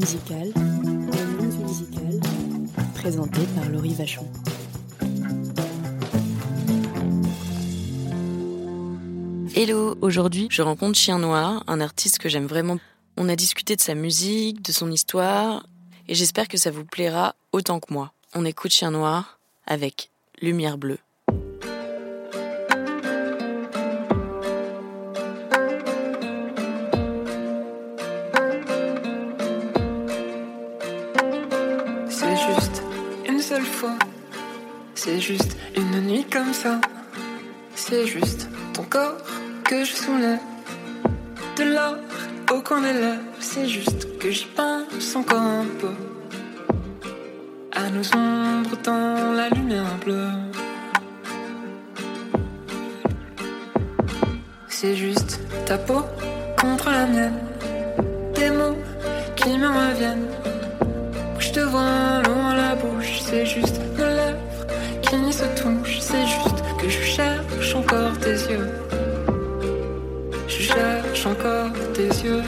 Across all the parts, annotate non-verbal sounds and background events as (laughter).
musicale, musicale, présentée par Laurie Vachon. Hello, aujourd'hui je rencontre Chien Noir, un artiste que j'aime vraiment. On a discuté de sa musique, de son histoire, et j'espère que ça vous plaira autant que moi. On écoute Chien Noir avec Lumière Bleue. C'est juste une nuit comme ça. C'est juste ton corps que je soulève. De l'or au coin des lèvres. C'est juste que j'y pense encore un peu. À nos ombres dans la lumière bleue. C'est juste ta peau contre la mienne. Des mots qui me reviennent. Je te vois loin la bouche, c'est juste c'est juste que je cherche encore tes yeux. Je cherche encore tes yeux.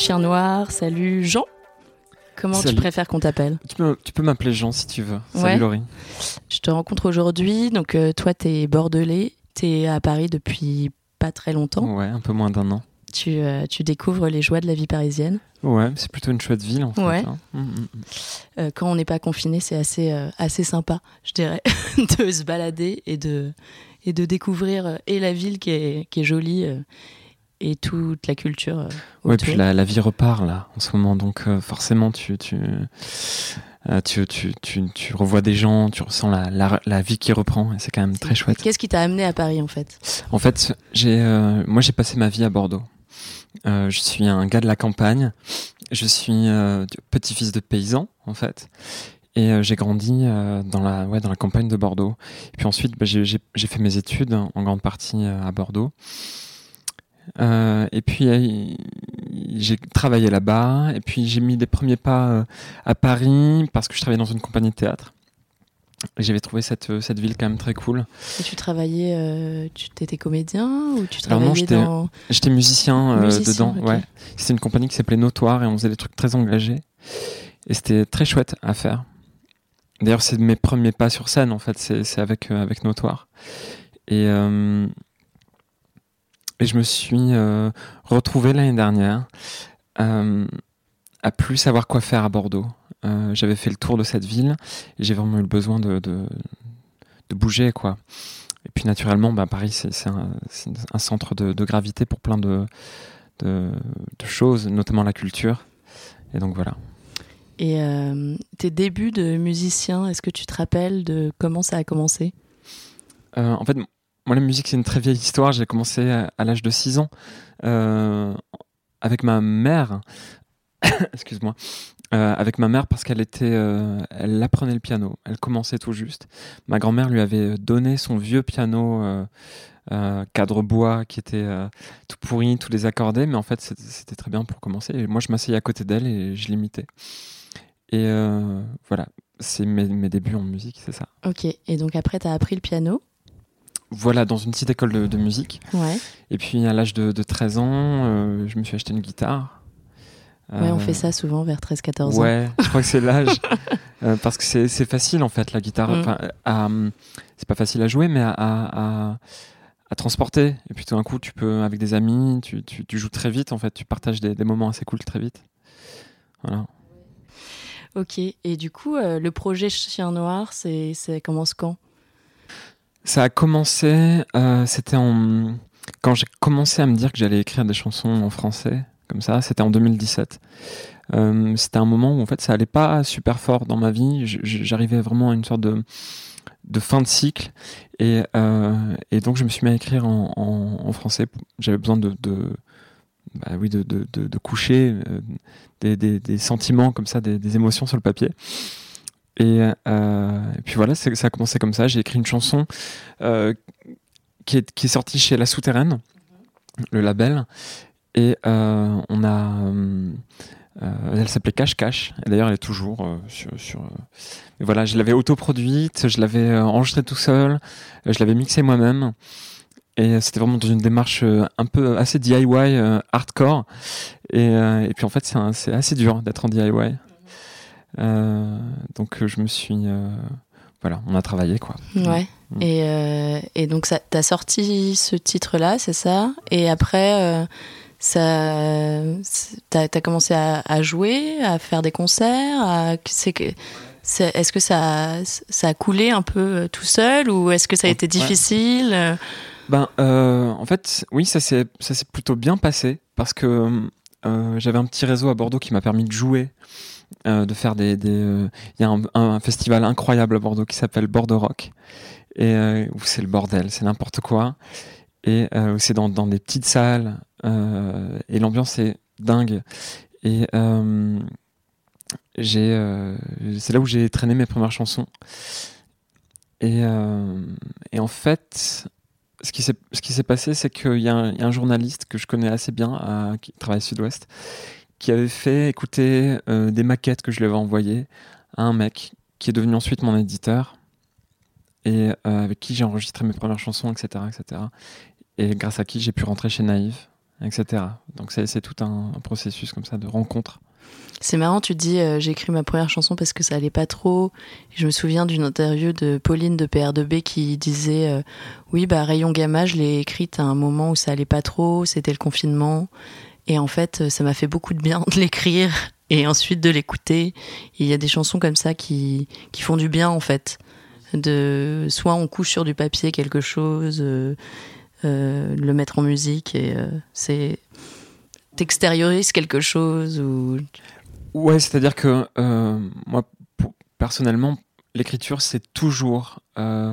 Chien Noir, salut Jean. Comment Salut. tu préfères qu'on t'appelle? Tu peux, tu peux m'appeler Jean si tu veux. Salut. Laurie. Je te rencontre aujourd'hui, donc euh, toi t'es bordelais, t'es à Paris depuis pas très longtemps. Ouais, un peu moins d'un an. Tu, euh, tu découvres les joies de la vie parisienne. Ouais, c'est plutôt une chouette ville en fait. Ouais. hein. Mm, mm, mm. Euh, quand on n'est pas confiné, c'est assez, euh, assez sympa, je dirais, (laughs) de se balader et de, et de découvrir et la ville qui est, qui est jolie et toute la culture. euh, autour. puis la, la vie repart là en ce moment, donc euh, forcément tu tu, euh, tu, tu, tu, tu revois des gens, tu ressens la, la, la vie qui reprend et c'est quand même très chouette. Qu'est-ce qui t'a amené à Paris en fait? En fait, j'ai, euh, moi j'ai passé ma vie à Bordeaux. Je suis un gars de la campagne. Je suis petit-fils de paysan en fait. Et euh, j'ai grandi euh, dans la ouais, dans la campagne de Bordeaux. Et puis ensuite, bah, j'ai, fait mes études en grande partie euh, à Bordeaux. Euh, et puis j'ai travaillé là-bas. Et puis j'ai mis des premiers pas euh, à Paris parce que je travaillais dans une compagnie de théâtre. J'avais trouvé cette, euh, cette ville quand même très cool. Et tu travaillais, euh, tu étais comédien ou tu Alors non, travaillais j'étais- dans... J'étais musicien, euh, Musicien, dedans, ouais. C'était une compagnie qui s'appelait Notoire et on faisait des trucs très engagés. Et c'était très chouette à faire. D'ailleurs, c'est mes premiers pas sur scène, en fait. C'est avec, euh, avec Notoire. Et, et je me suis euh, retrouvé l'année dernière euh, à plus savoir quoi faire à Bordeaux. Euh, j'avais fait le tour de cette ville et j'ai vraiment eu le besoin de, de, de, bouger, quoi. Et puis naturellement, bah, Paris, c'est un, un, centre de, de, gravité pour plein de, de, choses, notamment la culture. Et donc voilà. Et euh, tes débuts de musicien, est-ce que tu te rappelles de comment ça a commencé? En fait, moi, la musique, c'est une très vieille histoire. J'ai commencé à, l'âge de 6 ans euh, avec ma mère. (coughs) Excuse-moi. Euh, avec ma mère parce qu'elle était, euh, elle apprenait le piano. Elle commençait tout juste. Ma grand-mère lui avait donné son vieux piano cadre bois qui était tout pourri, tous les accordés, mais en fait c'était très bien pour commencer. Et moi je m'asseyais à côté d'elle et je l'imitais. Et voilà, c'est mes, mes, débuts en musique, c'est ça. Ok, et donc après tu as appris le piano voilà, dans une petite école de, de musique. Ouais. Et puis à l'âge de, de, 13 ans, je me suis acheté une guitare. Ouais, on fait ça souvent vers 13-14 ans. Ouais, je crois que c'est l'âge. (laughs) euh, parce que c'est facile en fait, la guitare. Mm. C'est pas facile à jouer, mais à, à, à, transporter. Et puis tout d'un coup, tu peux, avec des amis, tu, tu, tu, joues très vite en fait. Tu partages des, des, moments assez cool très vite. Voilà. Ok, et du coup, euh, le projet Chien Noir, c'est commence quand? Ça a commencé, euh, c'était en. Quand j'ai commencé à me dire que j'allais écrire des chansons en français, comme ça. C'était en 2017. Euh, c'était un moment où en fait ça allait pas super fort dans ma vie. J'arrivais vraiment à une sorte de, de fin de cycle et, euh, et, donc je me suis mis à écrire en, en, français. J'avais besoin de, de bah oui, de, de, de, coucher des, des, sentiments comme ça, des, émotions sur le papier. Et, euh, et puis voilà, ça a commencé comme ça. J'ai écrit une chanson euh, qui, est, qui est sortie chez La Souterraine, le label. Et euh, on a. Euh, elle s'appelait Cache Cache. Et d'ailleurs, elle est toujours euh, sur. sur mais voilà, je l'avais autoproduite, je l'avais enregistrée tout seul, je l'avais mixée moi-même. Et c'était vraiment dans une démarche un peu assez DIY, hardcore. Et, et, puis en fait, c'est assez dur d'être en DIY. Donc je me suis voilà, on a travaillé quoi. Ouais. Mm. Et, euh, et, donc, tu as sorti ce titre-là, c'est ça? Et après, euh, ça, t'as as commencé à, à, jouer, à faire des concerts. C'est que est-ce que ça, ça a coulé un peu euh, tout seul ou est-ce que ça a été difficile? Ben, euh, en fait, oui, ça s'est ça plutôt bien passé parce que euh, j'avais un petit réseau à Bordeaux qui m'a permis de jouer. Euh, de faire des, des il y a un, festival incroyable à Bordeaux qui s'appelle Bordeaux Rock. Et où c'est le bordel, c'est n'importe quoi. Et euh, c'est dans, dans, des petites salles euh, et l'ambiance est dingue. Et euh, j'ai euh, c'est là où j'ai traîné mes premières chansons. Et, euh, et en fait ce qui s'est ce passé c'est qu'il y, y, a un journaliste que je connais assez bien qui travaille Sud-Ouest qui avait fait écouter des maquettes que je lui avais envoyées à un mec qui est devenu ensuite mon éditeur et euh, avec qui j'ai enregistré mes premières chansons, etc., etc et grâce à qui j'ai pu rentrer chez Naïve, etc. Donc c'est tout un, un, processus comme ça de rencontre. C'est marrant, tu dis euh, j'ai écrit ma première chanson parce que ça allait pas trop. Je me souviens d'une interview de Pauline de PR2B qui disait euh, oui bah Rayon Gamma je l'ai écrite à un moment où ça allait pas trop, c'était le confinement et en fait ça m'a fait beaucoup de bien (laughs) de l'écrire et ensuite de l'écouter. Il y a des chansons comme ça qui qui font du bien en fait. De soit on couche sur du papier quelque chose. Euh, euh, le mettre en musique et euh, c'est t'extériorises quelque chose ou ouais c'est à dire que euh, moi personnellement l'écriture c'est toujours euh,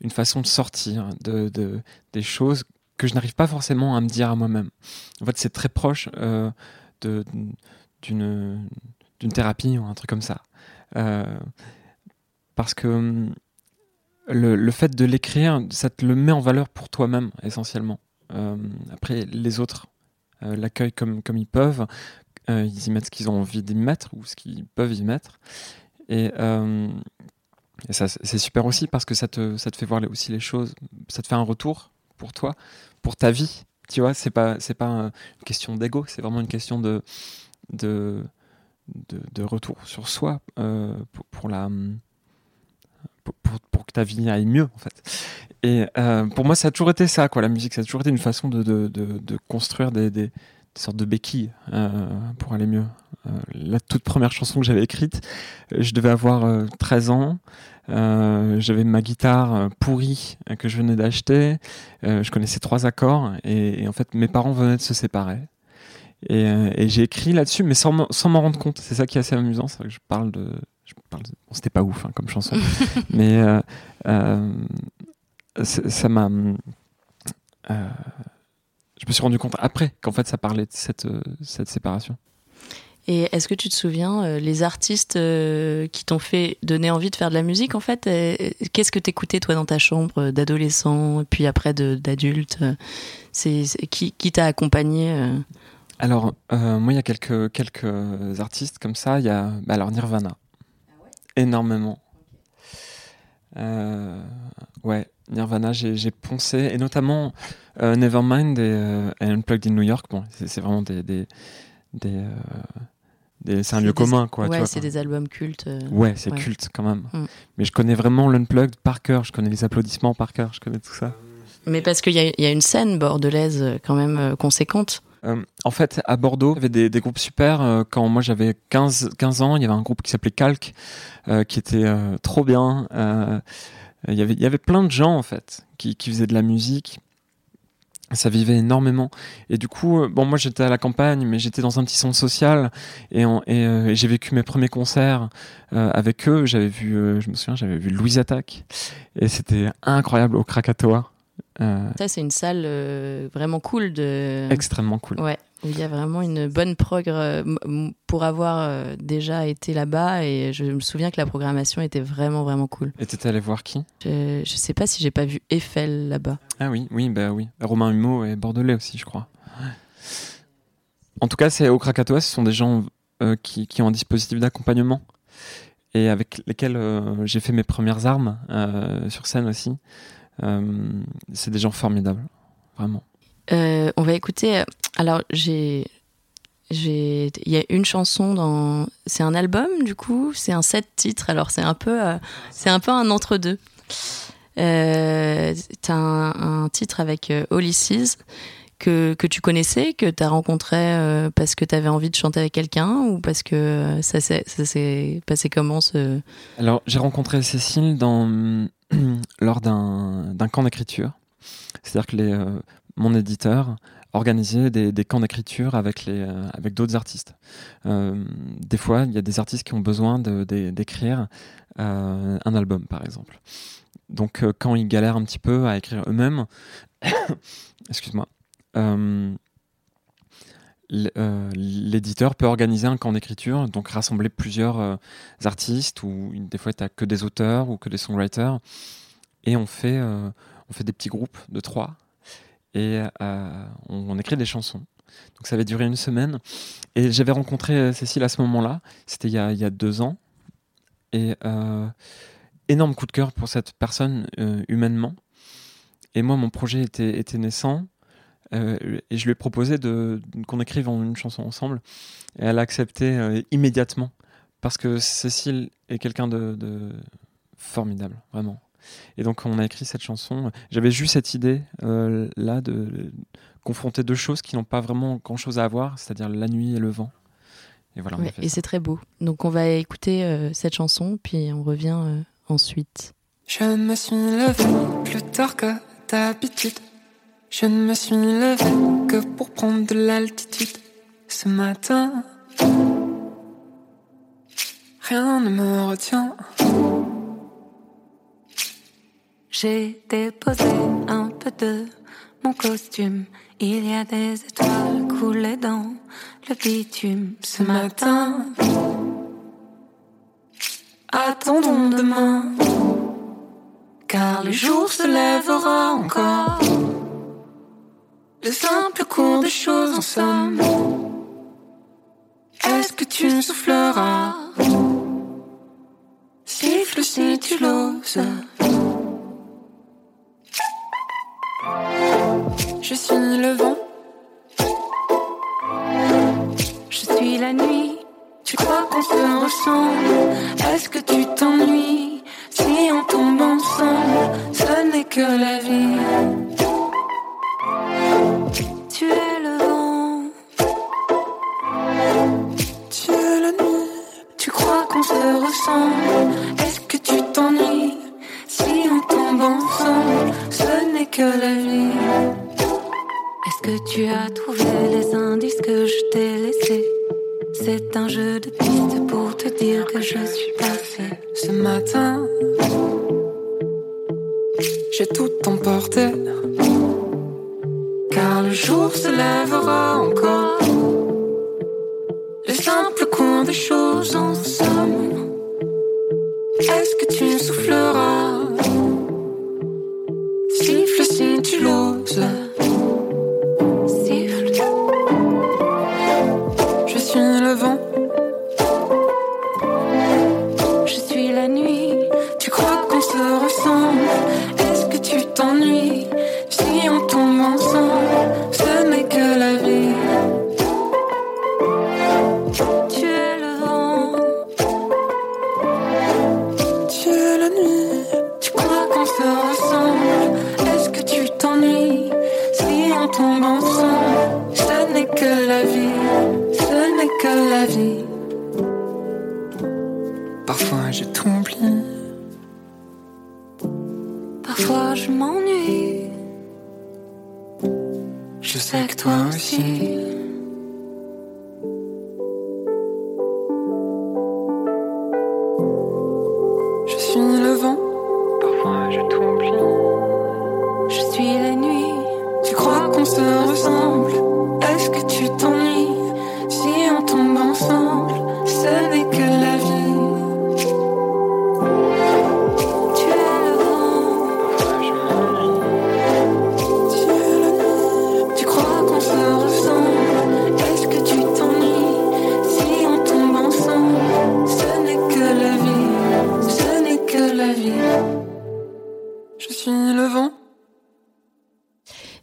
une façon de sortir de, de, des choses que je n'arrive pas forcément à me dire à moi-même en fait c'est très proche euh, d'une thérapie ou un truc comme ça parce que le, le, fait de l'écrire, ça te le met en valeur pour toi-même, essentiellement. Euh, après, les autres euh, l'accueillent comme, ils peuvent. Euh, ils y mettent ce qu'ils ont envie d'y mettre ou ce qu'ils peuvent y mettre. Et, euh, ça, c'est super aussi parce que ça te, fait voir aussi les choses. Ça te fait un retour pour toi, pour ta vie. Tu vois, c'est pas, c'est pas une question d'ego, c'est vraiment une question de, de, de, retour sur soi euh, pour, la pour, que ta vie aille mieux en fait. Et euh, pour moi, ça a toujours été ça, quoi. La musique, ça a toujours été une façon de, de, de, construire des, des sortes de béquilles euh, pour aller mieux. Euh, la toute première chanson que j'avais écrite, euh, je devais avoir 13 ans. j'avais ma guitare pourrie que je venais d'acheter. je connaissais trois accords et, en fait mes parents venaient de se séparer. Et, j'ai écrit là-dessus, mais sans m'en rendre compte. C'est ça qui est assez amusant. C'est que je parle de. Je parle c'était pas ouf hein, comme chanson, (laughs) mais ça m'a je me suis rendu compte après qu'en fait ça parlait de cette, euh, cette séparation. Et est-ce que tu te souviens euh, les artistes euh, qui t'ont fait donner envie de faire de la musique en fait Qu'est-ce que t'écoutais toi dans ta chambre d'adolescent puis après d'adulte C'est qui, qui t'a accompagné Alors moi il y a quelques quelques artistes comme ça. Il y a bah, alors Nirvana, ah énormément. ouais, Nirvana, j'ai poncé, et notamment euh, Nevermind et, Unplugged in New York. Bon, c'est vraiment des. des, des, euh, c'est un lieu commun, quoi. Ouais, c'est des albums cultes. Euh, ouais, c'est culte quand même. Mm. Mais je connais vraiment l'Unplugged par cœur, je connais les applaudissements par cœur, je connais tout ça. Mais parce qu'il y, y, a une scène bordelaise quand même conséquente. en fait, à Bordeaux, il y avait des, groupes super. quand moi j'avais 15, 15 ans, il y avait un groupe qui s'appelait Calque, qui était trop bien. Il y, avait, il y avait plein de gens en fait qui, qui faisaient de la musique. Ça vivait énormément. Et du coup euh, bon moi j'étais à la campagne mais j'étais dans un petit centre social. Et, euh, et, j'ai vécu mes premiers concerts euh, avec eux. J'avais vu je me souviens j'avais vu Louise Attaque et c'était incroyable au Krakatoa. Ça c'est une salle vraiment cool de extrêmement cool. Ouais il y a vraiment une bonne prog pour avoir euh, déjà été là-bas et je me souviens que la programmation était vraiment vraiment cool. Et t'étais allé voir qui? Je, je sais pas si j'ai pas vu Eiffel là-bas. Ah oui, oui, bah oui. Romain Humeau et Bordelais aussi, je crois. En tout cas, c'est au Krakatoa, ce sont des gens euh, qui, qui, ont un dispositif d'accompagnement et avec lesquels euh, j'ai fait mes premières armes sur scène aussi. c'est des gens formidables, vraiment. Euh, on va écouter. Euh, alors, j'ai. Il y a une chanson dans. C'est un album, du coup C'est un set titre. Alors, c'est un peu, euh, c'est un, peu un entre-deux. Euh, T'as un, titre avec Ulysses que, que tu connaissais, que tu as rencontré parce que tu avais envie de chanter avec quelqu'un ou parce que ça s'est passé comment ce... Alors, j'ai rencontré Cécile dans, (clears throat) lors d'un camp d'écriture. C'est-à-dire que les, mon éditeur organisait des, camps d'écriture avec, euh, d'autres artistes. Euh, des fois, il y a des artistes qui ont besoin d'écrire euh, un album, par exemple. Donc, quand ils galèrent un petit peu à écrire eux-mêmes, (coughs) excuse-moi, l'éditeur peut organiser un camp d'écriture, donc rassembler plusieurs artistes, ou des fois, tu que des auteurs ou que des songwriters, et on fait, on fait des petits groupes de trois et euh, on, écrit des chansons. Donc ça avait duré une semaine. Et j'avais rencontré euh, Cécile à ce moment-là, c'était il, y a deux ans. Et euh, énorme coup de cœur pour cette personne humainement. Et moi, mon projet était, était naissant. et je lui ai proposé de, qu'on écrive une chanson ensemble. Et elle a accepté immédiatement. Parce que Cécile est quelqu'un de formidable, vraiment. Et donc on a écrit cette chanson. J'avais juste cette idée euh, là de, confronter deux choses qui n'ont pas vraiment grand-chose à voir, c'est-à-dire la nuit et le vent. Et voilà. et c'est très beau. Donc on va écouter euh, cette chanson, puis on revient euh, ensuite. Je me suis levé plus tard que d'habitude. Je ne me suis levé que pour prendre de l'altitude. Ce matin, rien ne me retient. J'ai déposé un peu de mon costume. Il y a des étoiles coulées dans le bitume ce matin. Attendons demain, car le jour se lèvera encore. Le simple cours des choses en somme. Est-ce que tu souffleras? Siffle si tu l'oses. je suis le vent. Je suis la nuit, tu crois qu'on se ressemble? Est-ce que tu t'ennuies si on tombe ensemble? Ce n'est que la vie. Tu es le vent, tu es la nuit, tu crois qu'on se ressemble? Parfois je t'oublie. Parfois je m'ennuie. Je sais que toi aussi.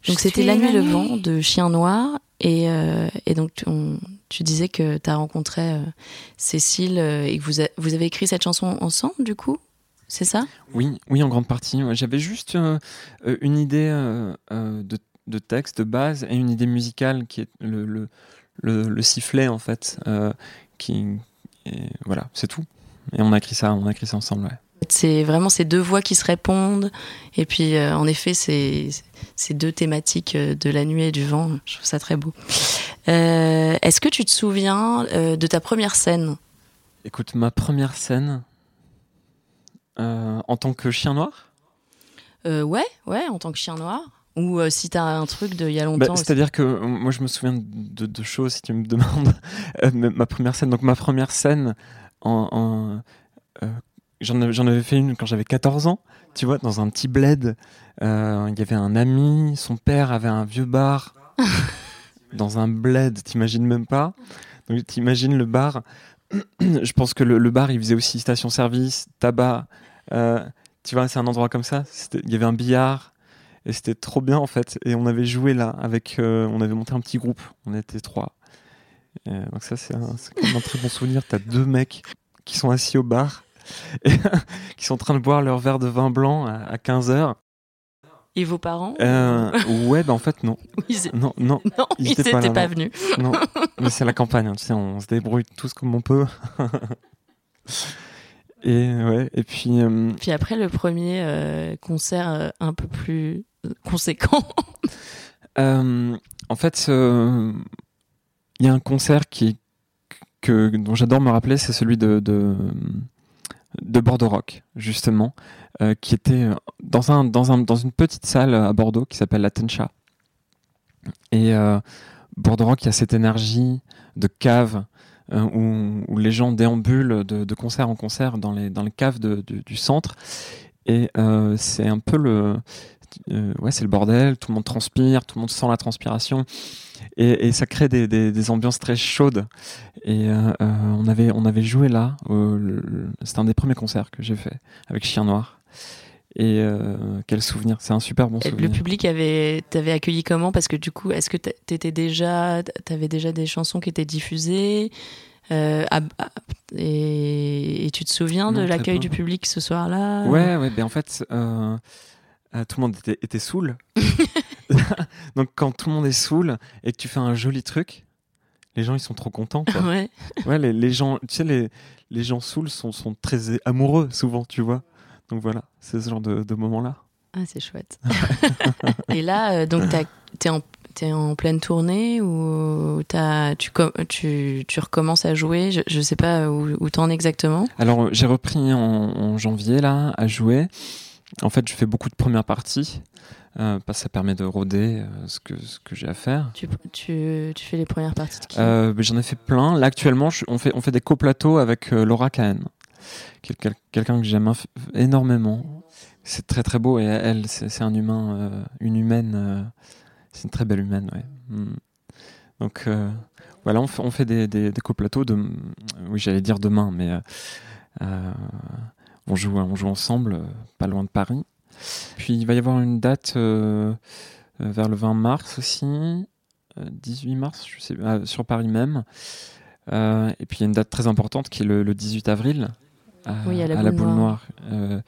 Donc c'était La nuit le nuit. vent de Chien Noir et, euh, et donc tu, on- tu disais que tu as rencontré euh, Cécile euh, et que vous, a- vous avez écrit cette chanson ensemble du coup? C'est ça? Oui, oui, en grande partie. J'avais juste euh, une idée euh, euh, de, de texte de base et une idée musicale qui est le, le, le, le sifflet en fait. euh, qui, et voilà, c'est tout. Et on a écrit ça, on a écrit ça ensemble. Ouais. C'est vraiment ces deux voix qui se répondent et puis euh, en effet c'est ces deux thématiques euh, de la nuit et du vent. Je trouve ça très beau. Euh, Est-ce que tu te souviens euh, de ta première scène? Écoute, ma première scène en tant que chien noir? Ouais, ouais, en tant que Chien Noir ou euh, si t'as un truc de il y a Bah, longtemps. C'est-à-dire que euh, moi, je me souviens de, de choses, si tu me (laughs) demandes. Euh, ma première scène, donc ma première scène, en, en, j'en avais, fait une quand j'avais 14 ans, tu vois, dans un petit bled. Euh, Il y avait un ami, son père avait un vieux bar (laughs) dans un bled, t'imagines même pas. Donc t'imagines le bar. (clears throat) je pense que le, le bar, il faisait aussi station-service, tabac. euh, tu vois, c'est un endroit comme ça. Il y avait un billard. Et c'était trop bien en fait. Et on avait joué là avec. euh, on avait monté un petit groupe. On était trois. Donc ça c'est un, quand même un très bon souvenir. T'as deux mecs qui sont assis au bar (laughs) qui sont en train de boire leur verre de vin blanc à, à 15h. Et vos parents Euh, ouais, bah en fait non. (laughs) Ils Non, non, Non, Ils ils étaient n'étaient pas venus. non. (laughs) Mais c'est la campagne, hein, tu sais, on se débrouille tous comme on peut. et ouais, et puis euh, Puis après, le premier euh, concert un peu plus conséquent. En fait, il y a un concert qui, que, dont j'adore me rappeler, c'est celui de, de, de Bordeaux Rock, justement, euh, qui était dans, un, dans, un, dans une petite salle à Bordeaux qui s'appelle la Tencha. Et euh, Bordeaux Rock, il y a cette énergie de cave euh, où, les gens déambulent de, concert en concert dans les, dans caves du centre. Et euh, c'est un peu le, euh, ouais, c'est le bordel, tout le monde transpire, tout le monde sent la transpiration, et, et ça crée des, des- des ambiances très chaudes. Et euh, euh, on, avait, on avait joué là, c'était un des premiers concerts que j'ai fait avec Chien Noir. Et euh, quel souvenir, c'est un super bon souvenir. Le public avait t'avait accueilli comment? Parce que du coup, est-ce que t'a- t'étais déjà, t'avais déjà des chansons qui étaient diffusées? Euh, à- à- et, et tu te souviens de Non, l'accueil du public ce soir-là? Ouais, ouais, ben en fait, euh, euh, tout le monde était, était saoul. (laughs) Donc quand tout le monde est saoul et que tu fais un joli truc, les gens ils sont trop contents. Quoi. Ouais. ouais, les, les gens, tu sais, les, les gens saouls sont, sont très amoureux souvent, tu vois. Donc voilà, c'est ce genre de, de moment-là. Ah, c'est chouette. (laughs) Et là, euh, donc, t'es en, t'es en pleine tournée ou t'as, tu, tu, tu recommences à jouer? Je, je sais pas où, où t'en es exactement. Alors, j'ai repris en, en janvier là à jouer. En fait, je fais beaucoup de premières parties euh, parce que ça permet de rôder euh, ce que, ce que j'ai à faire. Tu, tu, tu fais les premières parties de qui? Euh, mais J'en ai fait plein. Là, actuellement, je- on, fait, on fait des coplateaux avec euh, Laura Cahen, qui est quel- quelqu'un que j'aime énormément. C'est très très beau et elle, c'est un humain, une humaine. c'est une très belle humaine, ouais. Mm. Donc voilà, on fait, on fait des, des, des coplateaux. De, oui, j'allais dire demain, mais on, joue, on joue ensemble, euh, pas loin de Paris. Puis il va y avoir une date euh, euh, vers le 20 mars aussi, euh, 18 mars, je sais, ah, sur Paris même. Et puis il y a une date très importante qui est le, le 18 avril à, Oui, à la à la Boule Boule Noire. Noire.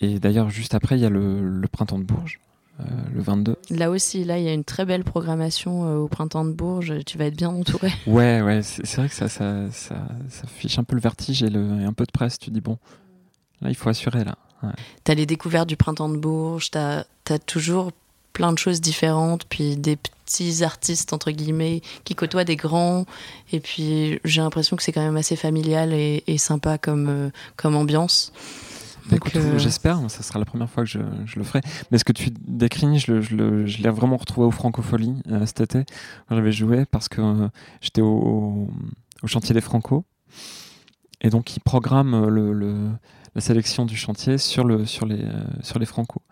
Et d'ailleurs, juste après, il y a le, le printemps de Bourges, euh, le 22. Là aussi, là, il y a une très belle programmation euh, au printemps de Bourges. Tu vas être bien entouré. Ouais, ouais, c'est c'est vrai que ça, ça, ça, ça fiche un peu le vertige et, le, et un peu de presse. Tu dis, bon, là, il faut assurer, là. T'as les découvertes du printemps de Bourges. T'as as toujours plein de choses différentes. Puis des petits artistes, entre guillemets, qui côtoient des grands. Et puis j'ai l'impression que c'est quand même assez familial et, et sympa comme, euh, comme ambiance. Bah, euh, J'espère, ça sera la première fois que je, je le ferai. Mais ce que tu décris, je, l'ai vraiment retrouvé au Francofolie euh, cet été. J'avais joué parce que j'étais au, au chantier des Franco. Et donc, ils programment le, le- la sélection du chantier sur, le, sur, les, euh, sur les Franco.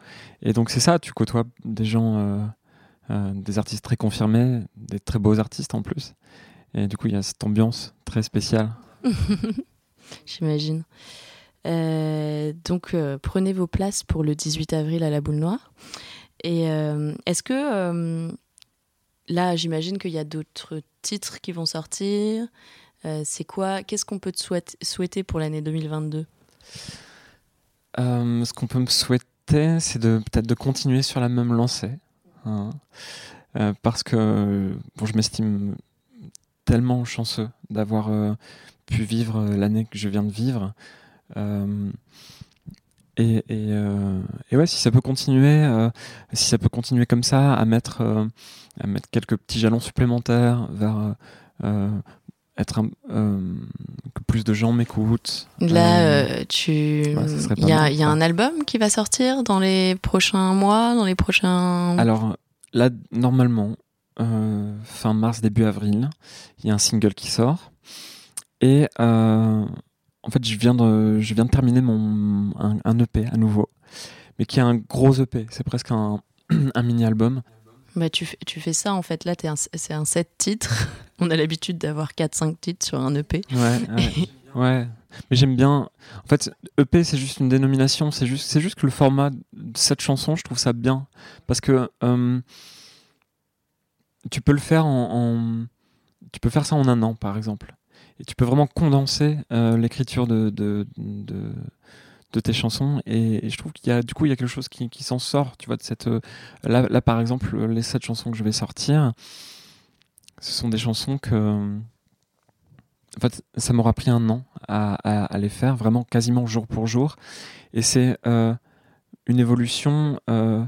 Et donc, c'est ça, tu côtoies des gens, euh, euh, des artistes très confirmés, des très beaux artistes en plus. Et du coup, il y a cette ambiance très spéciale. (laughs) J'imagine. Donc, prenez vos places pour le 18 avril à la Boule Noire. Et est-ce que là, j'imagine qu'il y a d'autres titres qui vont sortir. C'est quoi Qu'est-ce qu'on peut te souhaite- souhaiter pour l'année 2022 Euh, ce qu'on peut me souhaiter, c'est de peut-être de continuer sur la même lancée, hein. Euh, parce que bon, je m'estime tellement chanceux d'avoir euh, pu vivre l'année que je viens de vivre. Et, ouais, si ça peut continuer, si ça peut continuer comme ça, à mettre, quelques petits jalons supplémentaires vers être un, euh, que plus de gens m'écoutent. Là, Euh, euh, tu, ouais, il y a, y un album qui va sortir dans les prochains mois, dans les prochains. Alors là, normalement, euh, fin mars, début avril, il y a un single qui sort. Et en fait, je viens de, je viens de terminer mon, un, un EP à nouveau, mais qui est un gros EP. C'est presque un, (clears throat) un mini-album. Bah, tu, fais- tu fais ça en fait. Là, c'est un 7 titres. (laughs) On a l'habitude d'avoir 4-5 titres sur un EP. Ouais, ouais, (laughs) ouais. Mais j'aime bien. En fait, EP, c'est juste une dénomination. C'est juste, c'est juste que le format de cette chanson, je trouve ça bien. Parce que euh, tu peux le faire en, en- Tu peux faire ça en un an, par exemple. Et tu peux vraiment condenser euh, l'écriture de, de, de, de tes chansons. Et, je trouve qu'il y a, du coup, il y a quelque chose qui, s'en sort, tu vois, de cette. euh, là, là, par exemple, les sept chansons que je vais sortir, ce sont des chansons que. En ça m'aura pris un an à, les faire, vraiment quasiment jour pour jour. Et c'est euh, une évolution. euh,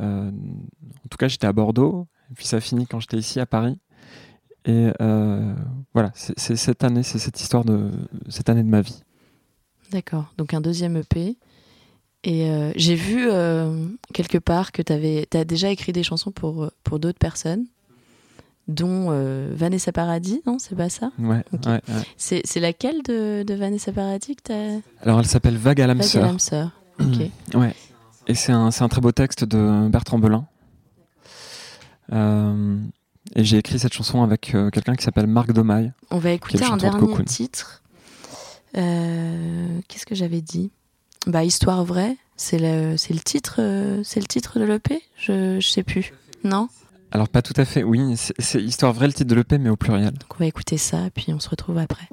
euh, en tout cas, j'étais à Bordeaux, puis ça finit quand j'étais ici à Paris. Et euh, voilà, c'est cette année, c'est cette histoire de cette année de ma vie. D'accord. Donc un deuxième EP. Et euh, j'ai vu euh, quelque part que tu as déjà écrit des chansons pour, euh, pour d'autres personnes, dont euh, Vanessa Paradis, non? C'est pas ça? Ouais, Ok. ouais, ouais. C'est laquelle de, de Vanessa Paradis que t'as? Alors, elle s'appelle Vague à l'âme Vague à sœur. l'âme sœur. (clears throat) Ok. Ouais. Et c'est un, un très beau texte de Bertrand Belin. Et j'ai écrit cette chanson avec quelqu'un qui s'appelle Marc Domaille. On va écouter un de dernier titre. Euh, Qu'est-ce que j'avais dit? Bah Histoire vraie, c'est le, c'est le titre, euh, c'est le titre de l'EP. Je, je sais plus. Non? Alors, pas tout à fait, oui, c'est- c'est Histoire vraie le titre de l'EP, mais au pluriel. Donc on va écouter ça, puis on se retrouve après.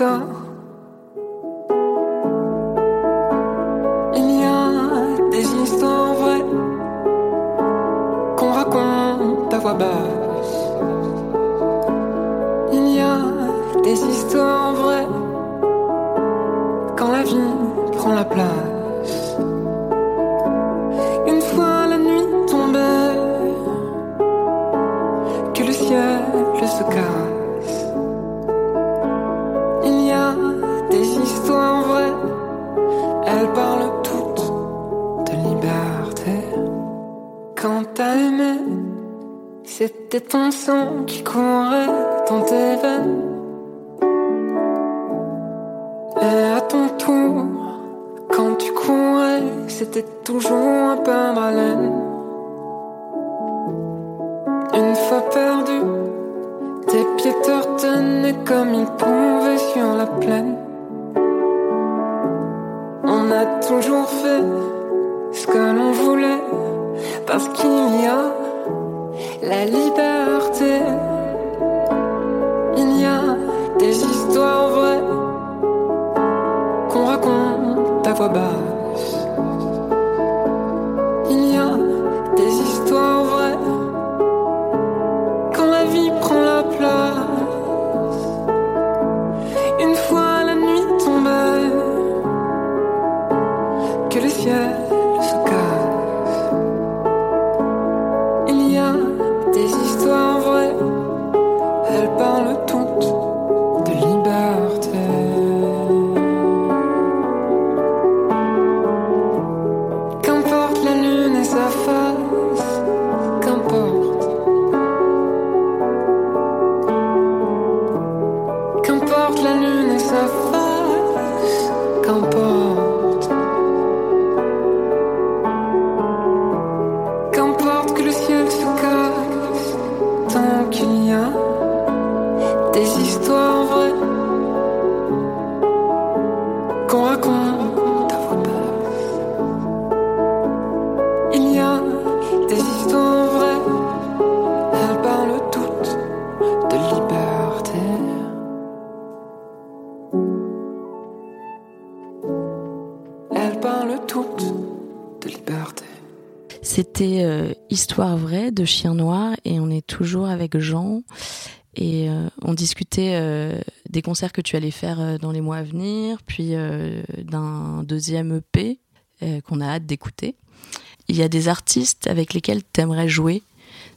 Il y a des histoires vraies c'était ton sang qui courait dans tes veines. Et à ton tour, quand tu courais, c'était toujours un pain d'haleine. Une fois perdu, tes pieds te comme ils pouvaient sur la plaine. On a toujours fait ce que l'on voulait, parce qu'il y a la liberté. Il y a des histoires vraies qu'on raconte à voix basse. Des histoires C'était euh, Histoire vraie de Chien Noir et on est toujours avec Jean et euh, on discutait euh, des concerts que tu allais faire dans les mois à venir, puis d'un deuxième EP qu'on a hâte d'écouter. Il y a des artistes avec lesquels tu aimerais jouer.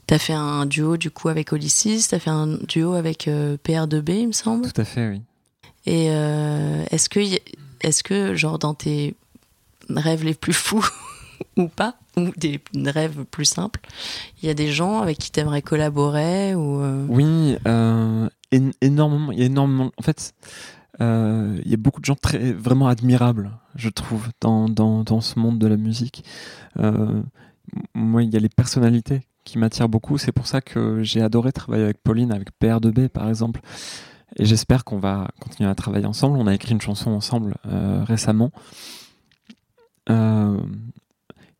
Tu as fait un duo du coup avec Olysses, tu as fait un duo avec euh, PR2B il me semble. Tout à fait, oui. Et est-ce que, est-ce que, genre, dans tes rêves les plus fous, (laughs) ou pas, ou des rêves plus simples, il y a des gens avec qui t'aimerais collaborer ou euh, Oui, euh, én- énormément. Il y a énormément. En fait, euh, il y a beaucoup de gens très vraiment admirables, je trouve, dans, dans, dans ce monde de la musique. Moi, il y a les personnalités qui m'attirent beaucoup. C'est pour ça que j'ai adoré travailler avec Pauline, avec PR2B par exemple. Et j'espère qu'on va continuer à travailler ensemble. On a écrit une chanson ensemble récemment. Euh,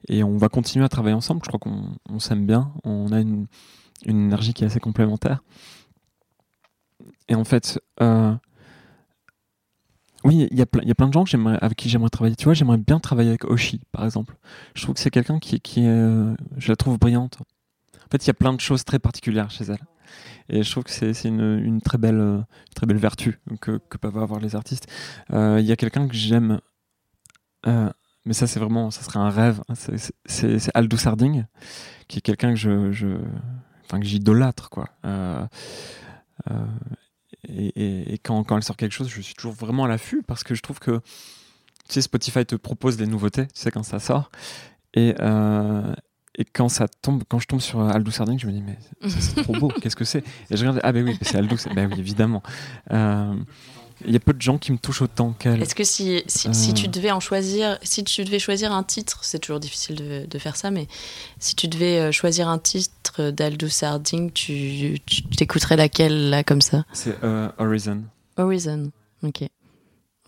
et on va continuer à travailler ensemble. Je crois qu'on on s'aime bien. On a une, une énergie qui est assez complémentaire. Et en fait, euh, oui, il y, a plein- de gens avec qui j'aimerais travailler. Tu vois, j'aimerais bien travailler avec Oshi, par exemple. Je trouve que c'est quelqu'un qui, qui est, je la trouve brillante. En fait, il y a plein de choses très particulières chez elle. Et je trouve que c'est une, une très belle, très belle vertu que, que peuvent avoir les artistes. Euh, Il y a quelqu'un que j'aime, euh, mais ça c'est vraiment, ça serait un rêve. c'est- Aldous Harding, qui est quelqu'un que je, je, enfin que j'idolâtre quoi. Euh, euh, et, et- et quand, quand elle sort quelque chose, je suis toujours vraiment à l'affût parce que je trouve que tu sais, Spotify te propose des nouveautés, tu sais quand ça sort, et euh, et quand ça tombe, quand je tombe sur Aldous Harding, je me dis mais c'est trop beau, (laughs) qu'est-ce que c'est? Et je regarde, ah ben oui, c'est Aldous, ben oui évidemment. Il y a peu de gens qui me touchent autant qu'elle. Est-ce que si, si, si Euh. tu devais en choisir, si tu devais choisir un titre, c'est toujours difficile de, de faire ça, mais si tu devais euh, choisir un titre d'Aldous Harding, tu, t'écouterais laquelle là comme ça? C'est euh, Horizon. Horizon. Ok.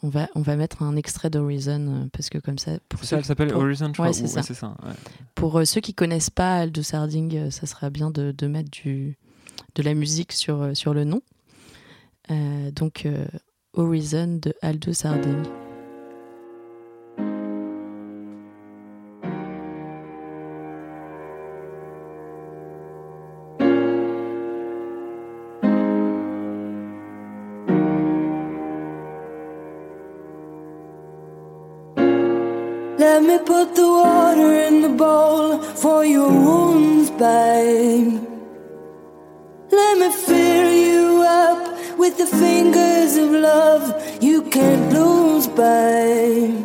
On va, on va mettre un extrait d'Horizon parce que comme ça, pour, ça, elle s'appelle pour- Horizon, je ouais, crois. c'est ou- ça. c'est ça. ouais. pour euh, ceux qui connaissent pas Aldous Harding, euh, ça serait bien de, de mettre du, de la musique sur, sur le nom. Euh, donc euh, Horizon de Aldous Harding. Let me put the water in the bowl for your wounds, babe. Let me up with the fingers of love you can't lose, babe.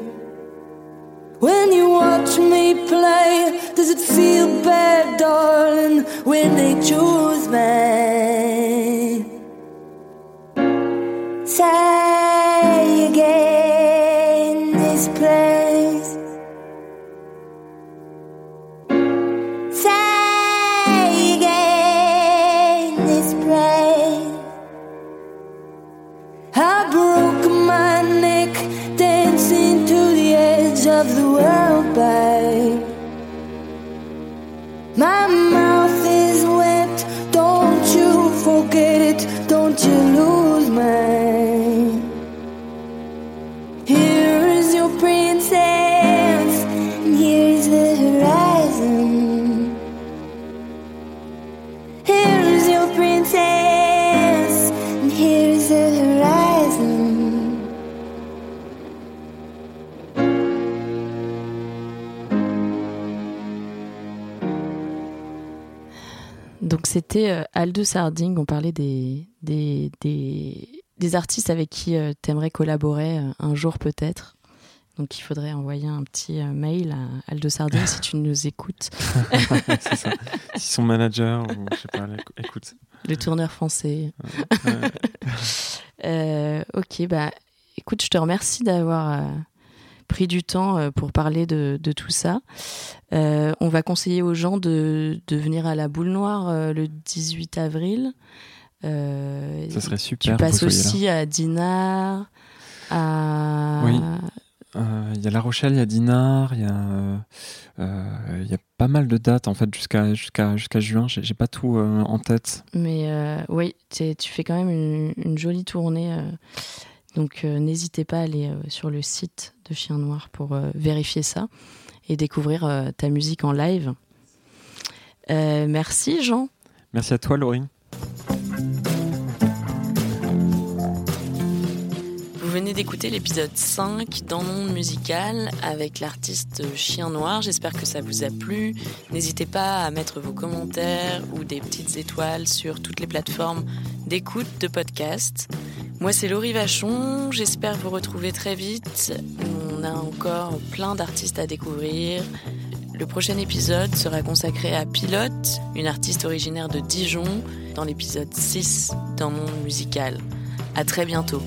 When you watch me play, does it feel bad, darling, when they choose me? Say c'était euh, Aldous Harding, on parlait des, des, des, des artistes avec qui tu t'aimerais collaborer euh, un jour peut-être. Donc il faudrait envoyer un petit euh, mail à Aldous Harding si tu nous écoutes. (laughs) c'est ça. Si son manager ou je sais pas, écoute. Le tourneur français. Ouais. (laughs) Euh, ok, bah écoute, je te remercie d'avoir euh, pris du temps euh, pour parler de, de tout ça. Euh, on va conseiller aux gens de, de venir à la boule noire euh, le 18 avril. Euh, Ça serait tu super. vous passes aussi à Dinard, à... Oui. Euh, Il y a La Rochelle, il y a Dinard, il y a, euh, il y a pas mal de dates en fait jusqu'à jusqu'à jusqu'à juin. J'ai pas tout euh, en tête. Mais oui, tu fais quand même une, une jolie tournée. Donc euh, n'hésitez pas à aller euh, sur le site de Chien Noir pour euh, vérifier ça et découvrir euh, ta musique en live. Euh, merci Jean. Merci à toi, Laurie. Vous venez d'écouter l'épisode 5 dans Monde Musical avec l'artiste Chien Noir. J'espère que ça vous a plu. N'hésitez pas à mettre vos commentaires ou des petites étoiles sur toutes les plateformes d'écoute de podcast. Moi, c'est Laurie Vachon. J'espère vous retrouver très vite. On a encore plein d'artistes à découvrir. Le prochain épisode sera consacré à Pilote, une artiste originaire de Dijon, dans l'épisode 6 dans Monde Musical. À très bientôt.